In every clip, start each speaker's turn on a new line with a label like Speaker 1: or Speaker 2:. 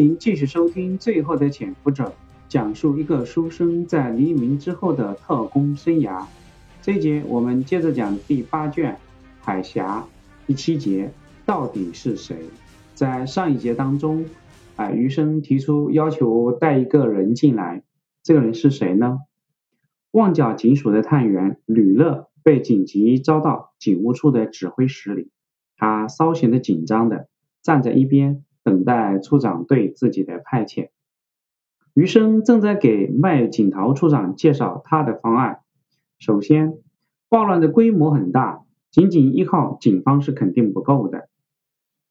Speaker 1: 您继续收听《最后的潜伏者》，讲述一个书生在黎明之后的特工生涯。这一节我们接着讲第八卷《海峡》第七节，到底是谁？在上一节当中，啊，余生提出要求带一个人进来，这个人是谁呢？旺角警署的探员吕乐被紧急招到警务处的指挥室里，他稍显得紧张的站在一边。等待处长对自己的派遣。余生正在给麦景陶处长介绍他的方案。首先，暴乱的规模很大，仅仅依靠警方是肯定不够的，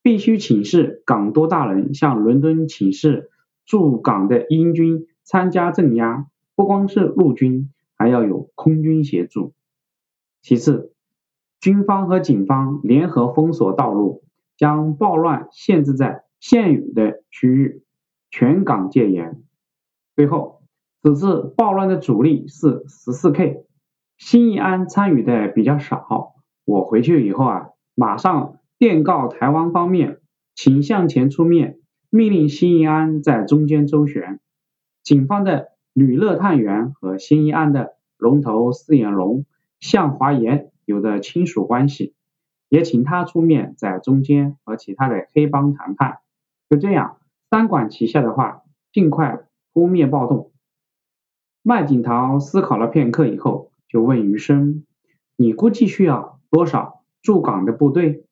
Speaker 1: 必须请示港督大人向伦敦请示驻港的英军参加镇压，不光是陆军，还要有空军协助。其次，军方和警方联合封锁道路，将暴乱限制在。现有的区域全港戒严。最后，此次暴乱的主力是十四 K，新义安参与的比较少。我回去以后啊，马上电告台湾方面，请向前出面，命令新义安在中间周旋。警方的吕乐探员和新义安的龙头四眼龙向华岩有着亲属关系，也请他出面在中间和其他的黑帮谈判。就这样，三管齐下的话，尽快扑灭暴动。麦景陶思考了片刻以后，就问余生：“你估计需要多少驻港的部队？”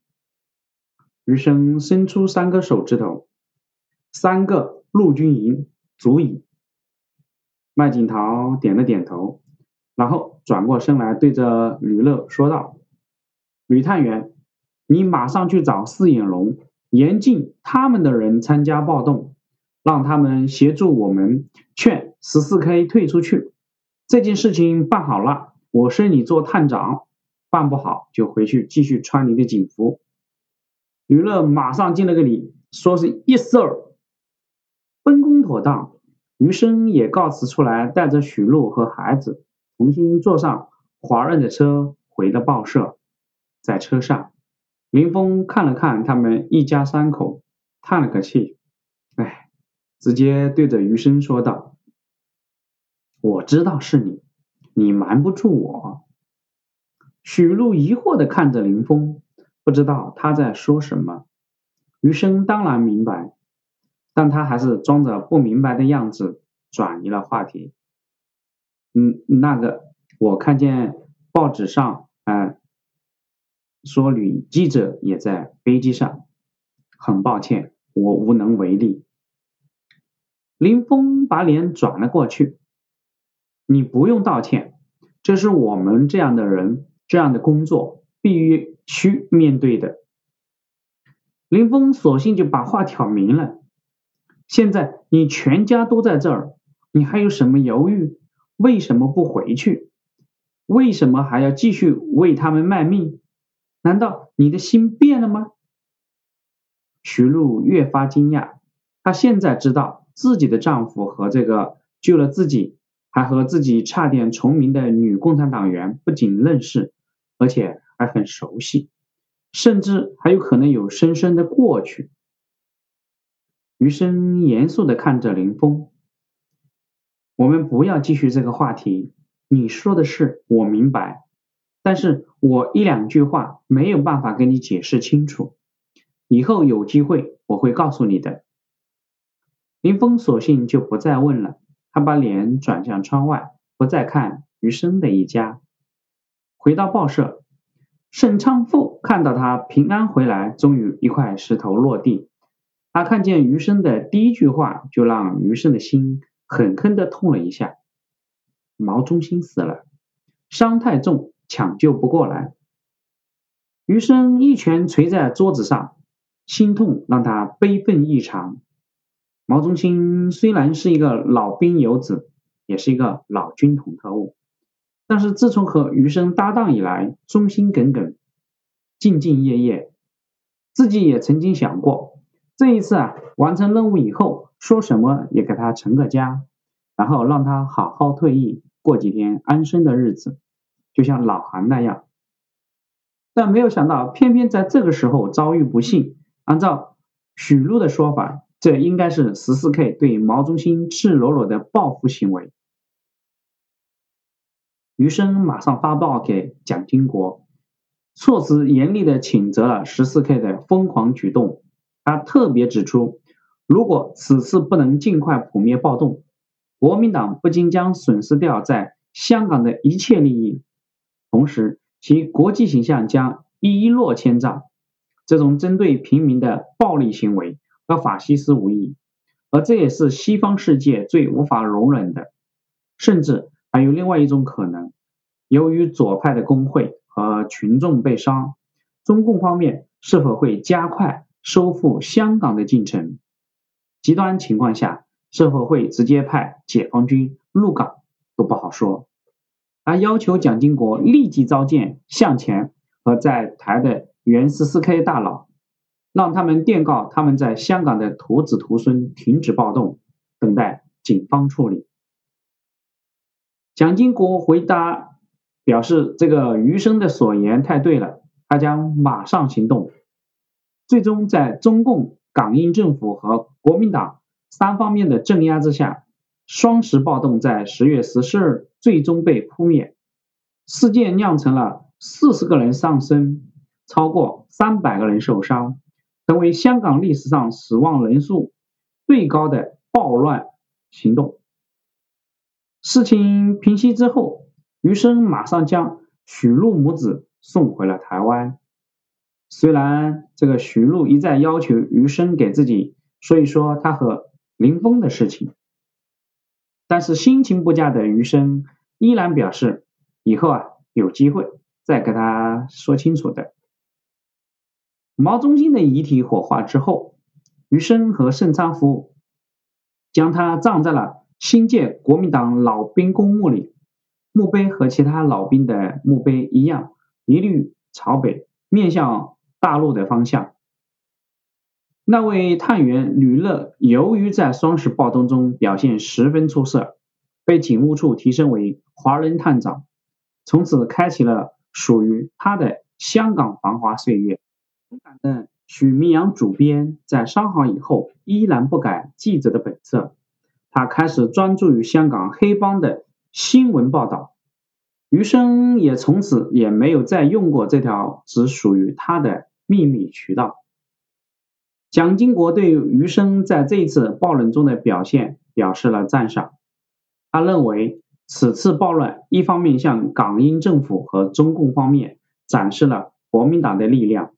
Speaker 1: 余生伸出三个手指头：“三个陆军营足矣。”麦景陶点了点头，然后转过身来对着吕乐说道：“吕探员，你马上去找四眼龙。”严禁他们的人参加暴动，让他们协助我们劝十四 K 退出去。这件事情办好了，我升你做探长；办不好就回去继续穿你的警服。吕乐马上敬了个礼，说是 Yes sir。分工妥当，余生也告辞出来，带着许露和孩子重新坐上华润的车回了报社。在车上。林峰看了看他们一家三口，叹了个气，哎，直接对着余生说道：“我知道是你，你瞒不住我。”许露疑惑的看着林峰，不知道他在说什么。余生当然明白，但他还是装着不明白的样子，转移了话题。嗯，那个，我看见报纸上，哎。说女记者也在飞机上，很抱歉，我无能为力。林峰把脸转了过去，你不用道歉，这是我们这样的人这样的工作必须面对的。林峰索性就把话挑明了，现在你全家都在这儿，你还有什么犹豫？为什么不回去？为什么还要继续为他们卖命？难道你的心变了吗？徐璐越发惊讶，她现在知道自己的丈夫和这个救了自己，还和自己差点重名的女共产党员不仅认识，而且还很熟悉，甚至还有可能有深深的过去。余生严肃的看着林峰，我们不要继续这个话题。你说的是，我明白。但是我一两句话没有办法跟你解释清楚，以后有机会我会告诉你的。林峰索性就不再问了，他把脸转向窗外，不再看余生的一家。回到报社，沈昌富看到他平安回来，终于一块石头落地。他看见余生的第一句话，就让余生的心狠狠的痛了一下。毛中心死了，伤太重。抢救不过来，余生一拳捶在桌子上，心痛让他悲愤异常。毛中心虽然是一个老兵游子，也是一个老军统特务，但是自从和余生搭档以来，忠心耿耿，兢兢业业。自己也曾经想过，这一次啊，完成任务以后，说什么也给他成个家，然后让他好好退役，过几天安生的日子。就像老韩那样，但没有想到，偏偏在这个时候遭遇不幸。按照许露的说法，这应该是十四 K 对毛中心赤裸裸的报复行为。余生马上发报给蒋经国，措辞严厉的谴责了十四 K 的疯狂举动。他特别指出，如果此次不能尽快扑灭暴动，国民党不仅将损失掉在香港的一切利益，同时其国际形象将一落千丈。这种针对平民的暴力行为和法西斯无异，而这也是西方世界最无法容忍的，甚至。还有另外一种可能，由于左派的工会和群众被杀，中共方面是否会加快收复香港的进程？极端情况下，是否会直接派解放军入港都不好说。他要求蒋经国立即召见向前和在台的原十四 K 大佬，让他们电告他们在香港的徒子徒孙停止暴动，等待警方处理。蒋经国回答表示：“这个余生的所言太对了，他将马上行动。”最终，在中共、港英政府和国民党三方面的镇压之下，双十暴动在十月十四日最终被扑灭。事件酿成了四十个人丧生，超过三百个人受伤，成为香港历史上死亡人数最高的暴乱行动。事情平息之后，余生马上将许禄母子送回了台湾。虽然这个许禄一再要求余生给自己说一说他和林峰的事情，但是心情不佳的余生依然表示以后啊有机会再跟他说清楚的。毛中心的遗体火化之后，余生和盛昌福将他葬在了。新建国民党老兵公墓里，墓碑和其他老兵的墓碑一样，一律朝北，面向大陆的方向。那位探员吕乐，由于在双十暴动中表现十分出色，被警务处提升为华人探长，从此开启了属于他的香港繁华岁月。勇敢的许明阳主编在伤好以后，依然不改记者的本色。他开始专注于香港黑帮的新闻报道，余生也从此也没有再用过这条只属于他的秘密渠道。蒋经国对余生在这一次暴乱中的表现表示了赞赏，他认为此次暴乱一方面向港英政府和中共方面展示了国民党的力量，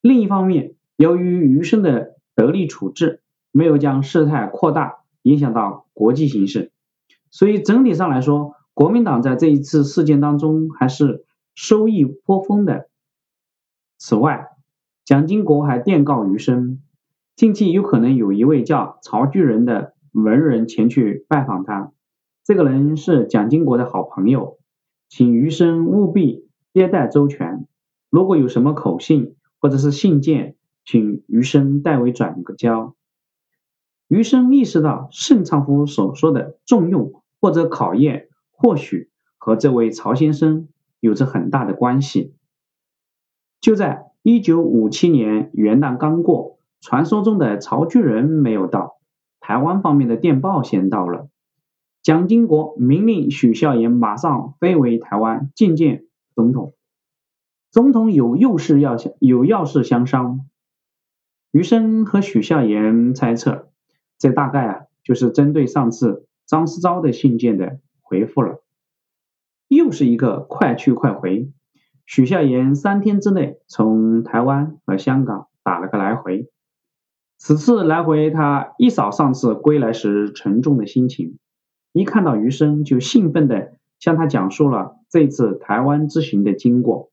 Speaker 1: 另一方面由于余生的得力处置，没有将事态扩大。影响到国际形势，所以整体上来说，国民党在这一次事件当中还是收益颇丰的。此外，蒋经国还电告余生，近期有可能有一位叫曹巨人的文人前去拜访他，这个人是蒋经国的好朋友，请余生务必接待周全。如果有什么口信或者是信件，请余生代为转个交。余生意识到盛昌夫所说的重用或者考验，或许和这位曹先生有着很大的关系。就在一九五七年元旦刚过，传说中的曹巨人没有到，台湾方面的电报先到了。蒋经国明令许孝言马上飞回台湾觐见总统，总统有要事要相有要事相商。余生和许孝言猜测。这大概啊，就是针对上次张思钊的信件的回复了，又是一个快去快回。许孝言三天之内从台湾和香港打了个来回，此次来回他一扫上次归来时沉重的心情，一看到余生就兴奋地向他讲述了这次台湾之行的经过。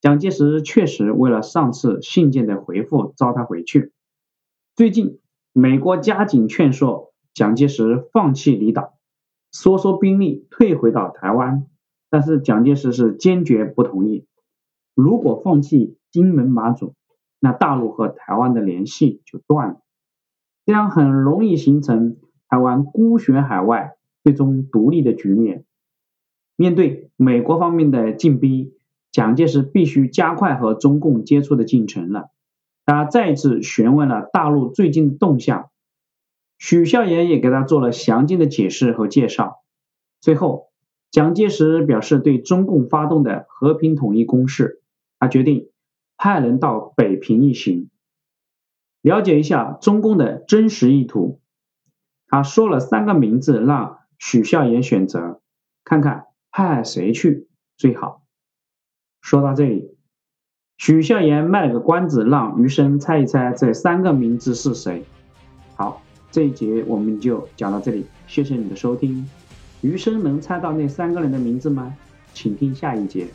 Speaker 1: 蒋介石确实为了上次信件的回复召他回去，最近。美国加紧劝说蒋介石放弃离岛，缩缩兵力退回到台湾，但是蒋介石是坚决不同意。如果放弃金门马祖，那大陆和台湾的联系就断了，这样很容易形成台湾孤悬海外、最终独立的局面。面对美国方面的进逼，蒋介石必须加快和中共接触的进程了。他再次询问了大陆最近的动向，许孝言也给他做了详尽的解释和介绍。最后，蒋介石表示对中共发动的和平统一攻势，他决定派人到北平一行，了解一下中共的真实意图。他说了三个名字让许孝言选择，看看派谁去最好。说到这里，许孝言卖了个关子，让余生猜一猜这三个名字是谁。好，这一节我们就讲到这里，谢谢你的收听。余生能猜到那三个人的名字吗？请听下一节。